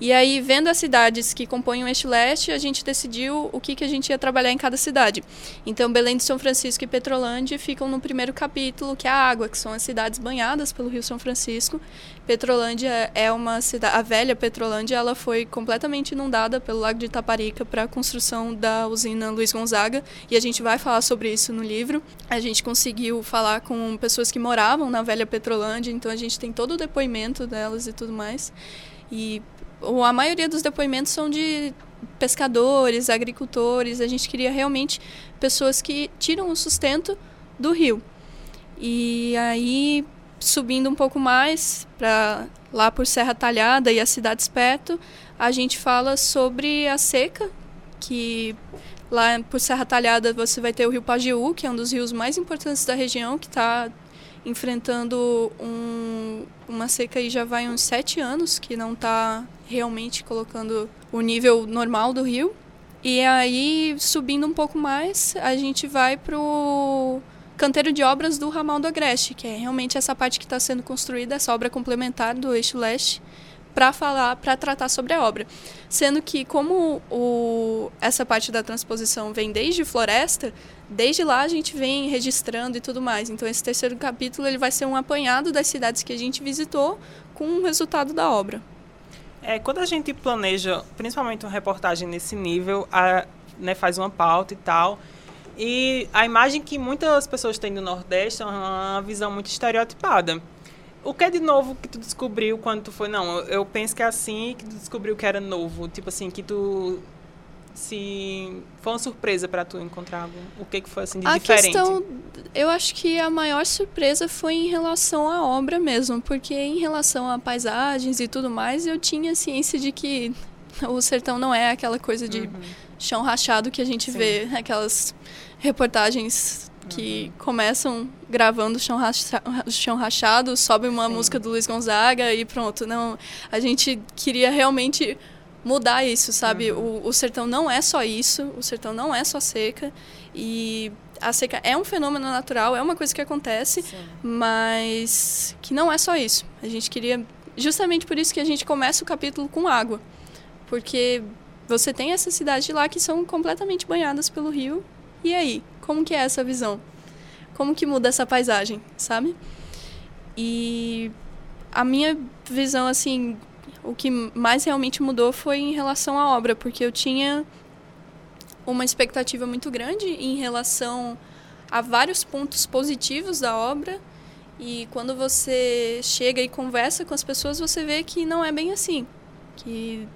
E aí, vendo as cidades que compõem o eixo leste, a gente decidiu o que, que a gente ia trabalhar em cada cidade. Então, Belém de São Francisco e Petrolândia ficam no primeiro capítulo, que é a água, que são as cidades banhadas pelo Rio São Francisco. Petrolândia é uma cidade, a velha Petrolândia, ela foi completamente inundada pelo Lago de Itaparica para a construção da usina Luiz Gonzaga, e a gente vai falar sobre isso no livro. A gente conseguiu falar com pessoas que moravam na velha Petrolândia, então a gente tem todo o depoimento delas e tudo mais. E a maioria dos depoimentos são de pescadores, agricultores. A gente queria realmente pessoas que tiram o sustento do rio. E aí, subindo um pouco mais para lá por Serra Talhada e as cidades perto, a gente fala sobre a seca, que lá por Serra Talhada você vai ter o rio Pajeú, que é um dos rios mais importantes da região, que está enfrentando um, uma seca aí já vai uns sete anos, que não está realmente colocando o nível normal do rio. E aí, subindo um pouco mais, a gente vai para o canteiro de obras do ramal do Agreste, que é realmente essa parte que está sendo construída, essa obra complementar do eixo leste, para falar, para tratar sobre a obra. Sendo que como o, essa parte da transposição vem desde Floresta, desde lá a gente vem registrando e tudo mais. Então esse terceiro capítulo ele vai ser um apanhado das cidades que a gente visitou com o resultado da obra. É, quando a gente planeja, principalmente uma reportagem nesse nível, a, né, faz uma pauta e tal, e a imagem que muitas pessoas têm do Nordeste é uma visão muito estereotipada. O que é de novo que tu descobriu quando tu foi? Não, eu penso que é assim que tu descobriu que era novo. Tipo assim, que tu se foi uma surpresa para tu encontrar algum, o que que foi assim de a diferente? Questão, eu acho que a maior surpresa foi em relação à obra mesmo, porque em relação a paisagens e tudo mais, eu tinha ciência de que o sertão não é aquela coisa de uhum. chão rachado que a gente Sim. vê, aquelas reportagens que começam gravando chão, racha, chão rachado, sobe uma Sim. música do Luiz Gonzaga e pronto. Não, a gente queria realmente mudar isso, sabe? Uhum. O, o sertão não é só isso, o sertão não é só seca e a seca é um fenômeno natural, é uma coisa que acontece, Sim. mas que não é só isso. A gente queria justamente por isso que a gente começa o capítulo com água, porque você tem essas cidades lá que são completamente banhadas pelo rio. E aí, como que é essa visão? Como que muda essa paisagem, sabe? E a minha visão assim o que mais realmente mudou foi em relação à obra, porque eu tinha uma expectativa muito grande em relação a vários pontos positivos da obra. E quando você chega e conversa com as pessoas, você vê que não é bem assim. Que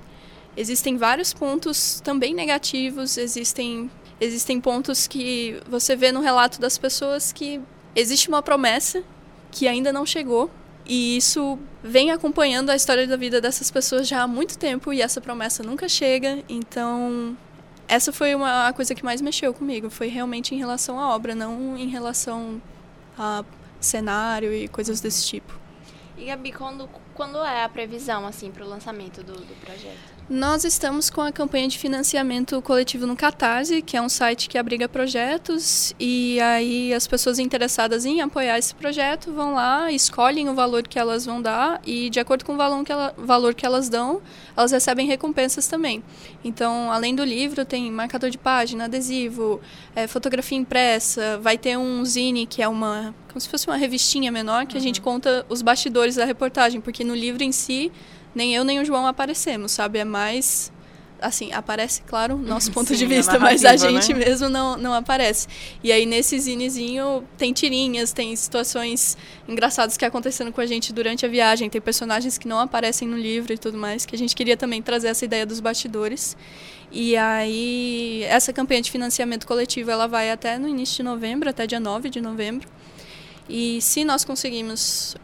existem vários pontos também negativos, existem, existem pontos que você vê no relato das pessoas que existe uma promessa que ainda não chegou e isso vem acompanhando a história da vida dessas pessoas já há muito tempo e essa promessa nunca chega. Então, essa foi uma coisa que mais mexeu comigo. Foi realmente em relação à obra, não em relação a cenário e coisas desse tipo. E Gabi, quando, quando é a previsão assim para o lançamento do, do projeto? Nós estamos com a campanha de financiamento coletivo no Catarse, que é um site que abriga projetos, e aí as pessoas interessadas em apoiar esse projeto vão lá, escolhem o valor que elas vão dar, e de acordo com o valor que, ela, valor que elas dão, elas recebem recompensas também. Então, além do livro, tem marcador de página, adesivo, é, fotografia impressa, vai ter um zine, que é uma. como se fosse uma revistinha menor, que uhum. a gente conta os bastidores da reportagem, porque no livro em si nem eu nem o João aparecemos, sabe? É mais assim, aparece, claro, nosso ponto Sim, de vista, a mas a gente né? mesmo não, não aparece. E aí, nesse zinezinho, tem tirinhas, tem situações engraçadas que aconteceram com a gente durante a viagem, tem personagens que não aparecem no livro e tudo mais, que a gente queria também trazer essa ideia dos bastidores. E aí, essa campanha de financiamento coletivo, ela vai até no início de novembro, até dia 9 de novembro. E se nós conseguimos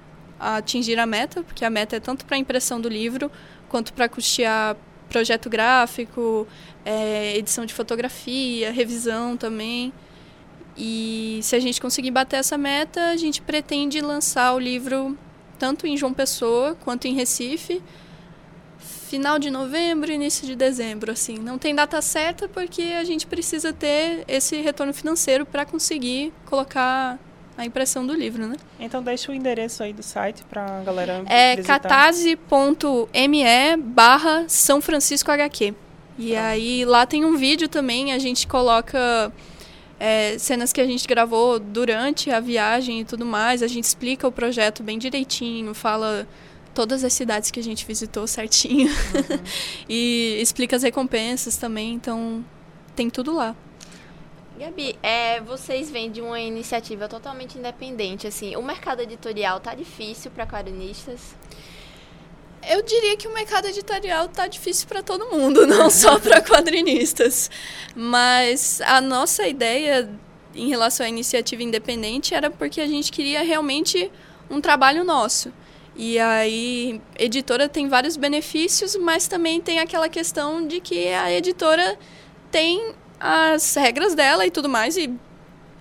atingir a meta, porque a meta é tanto para a impressão do livro, quanto para custear projeto gráfico, é, edição de fotografia, revisão também. E se a gente conseguir bater essa meta, a gente pretende lançar o livro tanto em João Pessoa quanto em Recife, final de novembro, início de dezembro, assim. Não tem data certa porque a gente precisa ter esse retorno financeiro para conseguir colocar a impressão do livro, né? Então deixa o endereço aí do site para a galera É catarse.me barra São Francisco HQ. E tá. aí lá tem um vídeo também, a gente coloca é, cenas que a gente gravou durante a viagem e tudo mais, a gente explica o projeto bem direitinho, fala todas as cidades que a gente visitou certinho uhum. e explica as recompensas também, então tem tudo lá. Gabi, é, vocês vêm de uma iniciativa totalmente independente, assim, o mercado editorial tá difícil para quadrinistas? Eu diria que o mercado editorial tá difícil para todo mundo, não só para quadrinistas. Mas a nossa ideia em relação à iniciativa independente era porque a gente queria realmente um trabalho nosso. E aí, editora tem vários benefícios, mas também tem aquela questão de que a editora tem as regras dela e tudo mais, e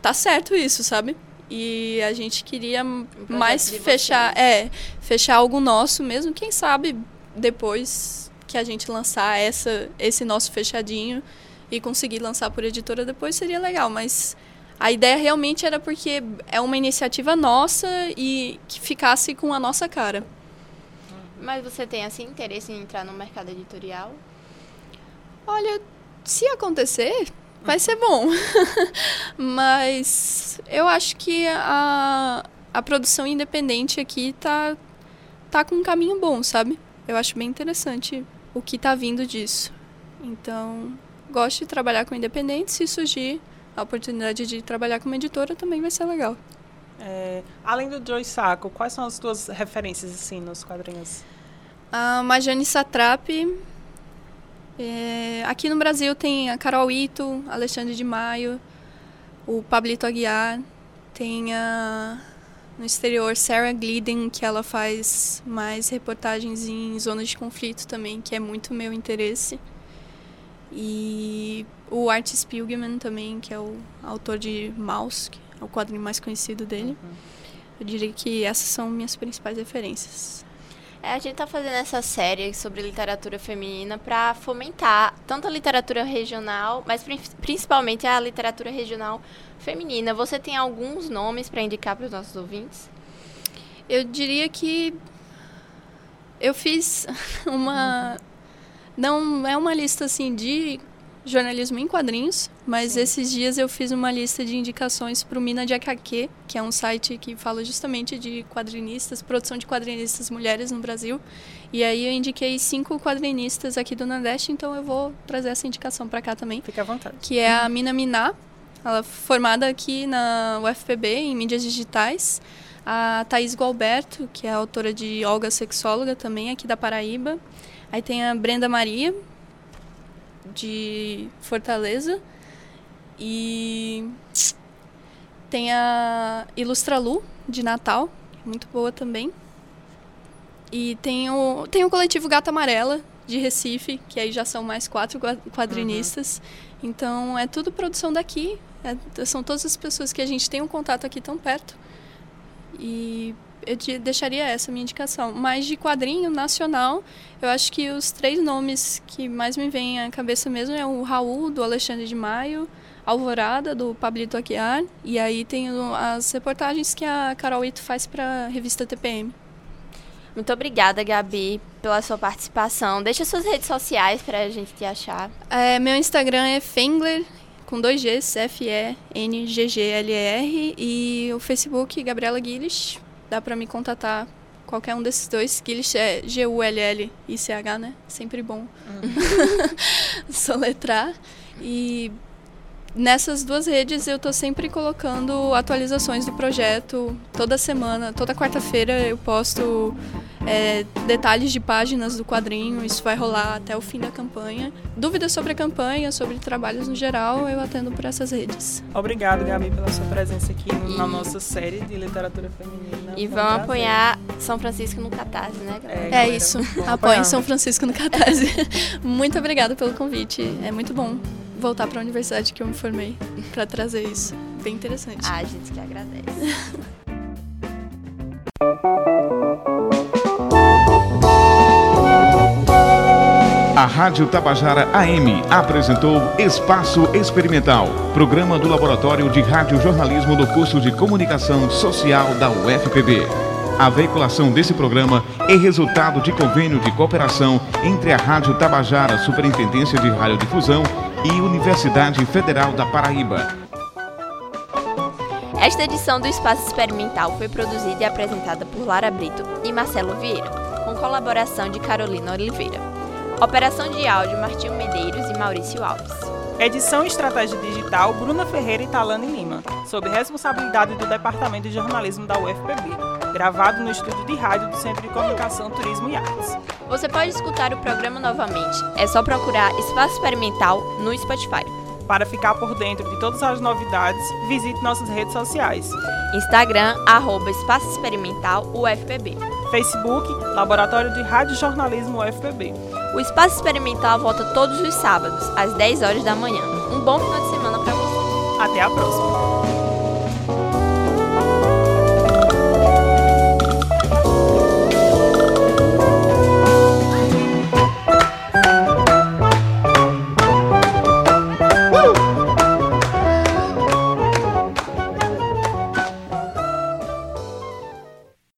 tá certo isso, sabe? E a gente queria um mais fechar, é, fechar algo nosso mesmo, quem sabe depois que a gente lançar essa, esse nosso fechadinho e conseguir lançar por editora depois seria legal, mas a ideia realmente era porque é uma iniciativa nossa e que ficasse com a nossa cara. Mas você tem assim interesse em entrar no mercado editorial? Olha, se acontecer, vai ser bom. Mas eu acho que a, a produção independente aqui tá, tá com um caminho bom, sabe? eu acho bem interessante o que está vindo disso. Então, gosto de trabalhar com independentes. Se surgir a oportunidade de trabalhar com uma editora, também vai ser legal. É, além do Joy Sacco, quais são as tuas referências assim nos quadrinhos? A Majane Satrapi. É, aqui no Brasil tem a Carol Ito, Alexandre de Maio, o Pablito Aguiar, tem a no exterior Sarah Glidden, que ela faz mais reportagens em zonas de conflito também, que é muito meu interesse. E o Art Spiegelman também, que é o autor de Mouse, que é o quadrinho mais conhecido dele. Uhum. Eu diria que essas são minhas principais referências. É, a gente está fazendo essa série sobre literatura feminina para fomentar tanto a literatura regional, mas principalmente a literatura regional feminina. Você tem alguns nomes para indicar para os nossos ouvintes? Eu diria que eu fiz uma não é uma lista assim de jornalismo em quadrinhos, mas Sim. esses dias eu fiz uma lista de indicações para o Mina de AKQ, que é um site que fala justamente de quadrinistas, produção de quadrinistas mulheres no Brasil. E aí eu indiquei cinco quadrinistas aqui do Nordeste, então eu vou trazer essa indicação para cá também. Fique à vontade. Que é a Mina Miná, ela é formada aqui na UFPB em mídias digitais. A Thaís Gualberto, que é autora de Olga Sexóloga, também aqui da Paraíba. Aí tem a Brenda Maria, de Fortaleza. E tem a Ilustra Lu, de Natal, muito boa também. E tem o, tem o coletivo Gata Amarela, de Recife, que aí já são mais quatro quadrinistas. Uhum. Então é tudo produção daqui. É, são todas as pessoas que a gente tem um contato aqui tão perto. E eu te deixaria essa minha indicação. Mas de quadrinho nacional, eu acho que os três nomes que mais me vêm à cabeça mesmo é o Raul, do Alexandre de Maio, Alvorada, do Pablito Aguiar, e aí tem as reportagens que a Carol Ito faz para a revista TPM. Muito obrigada, Gabi, pela sua participação. Deixa suas redes sociais para a gente te achar. É, meu Instagram é Fengler, com dois Gs, F-E-N-G-G-L-E-R, e o Facebook, Gabriela Guilherme dá para me contatar qualquer um desses dois, eles é G-U-L-L-I-C-H, né? Sempre bom uhum. soletrar. E nessas duas redes eu estou sempre colocando atualizações do projeto. Toda semana, toda quarta-feira eu posto é, detalhes de páginas do quadrinho. Isso vai rolar até o fim da campanha. Dúvidas sobre a campanha, sobre trabalhos no geral, eu atendo por essas redes. Obrigado, Gabi, pela sua presença aqui e... na nossa série de literatura feminina. E vão apoiar São Francisco no Catarse, né? É, é isso. Apoiem São Francisco no Catarse. muito obrigada pelo convite. É muito bom voltar para a universidade que eu me formei para trazer isso. Bem interessante. Ah, a gente que agradece. A Rádio Tabajara AM apresentou Espaço Experimental, programa do Laboratório de Radiojornalismo do curso de Comunicação Social da UFPB. A veiculação desse programa é resultado de convênio de cooperação entre a Rádio Tabajara, Superintendência de Radiodifusão e Universidade Federal da Paraíba. Esta edição do Espaço Experimental foi produzida e apresentada por Lara Brito e Marcelo Vieira, com colaboração de Carolina Oliveira. Operação de áudio Martinho Medeiros e Maurício Alves. Edição e Estratégia Digital Bruna Ferreira e Talane Lima, sob responsabilidade do Departamento de Jornalismo da UFPB gravado no estúdio de rádio do Centro de Comunicação, Turismo e Artes. Você pode escutar o programa novamente. É só procurar Espaço Experimental no Spotify. Para ficar por dentro de todas as novidades, visite nossas redes sociais. Instagram, arroba Espaço Experimental UFPB. Facebook, Laboratório de Rádio Jornalismo UFPB. O Espaço Experimental volta todos os sábados, às 10 horas da manhã. Um bom final de semana para você. Até a próxima!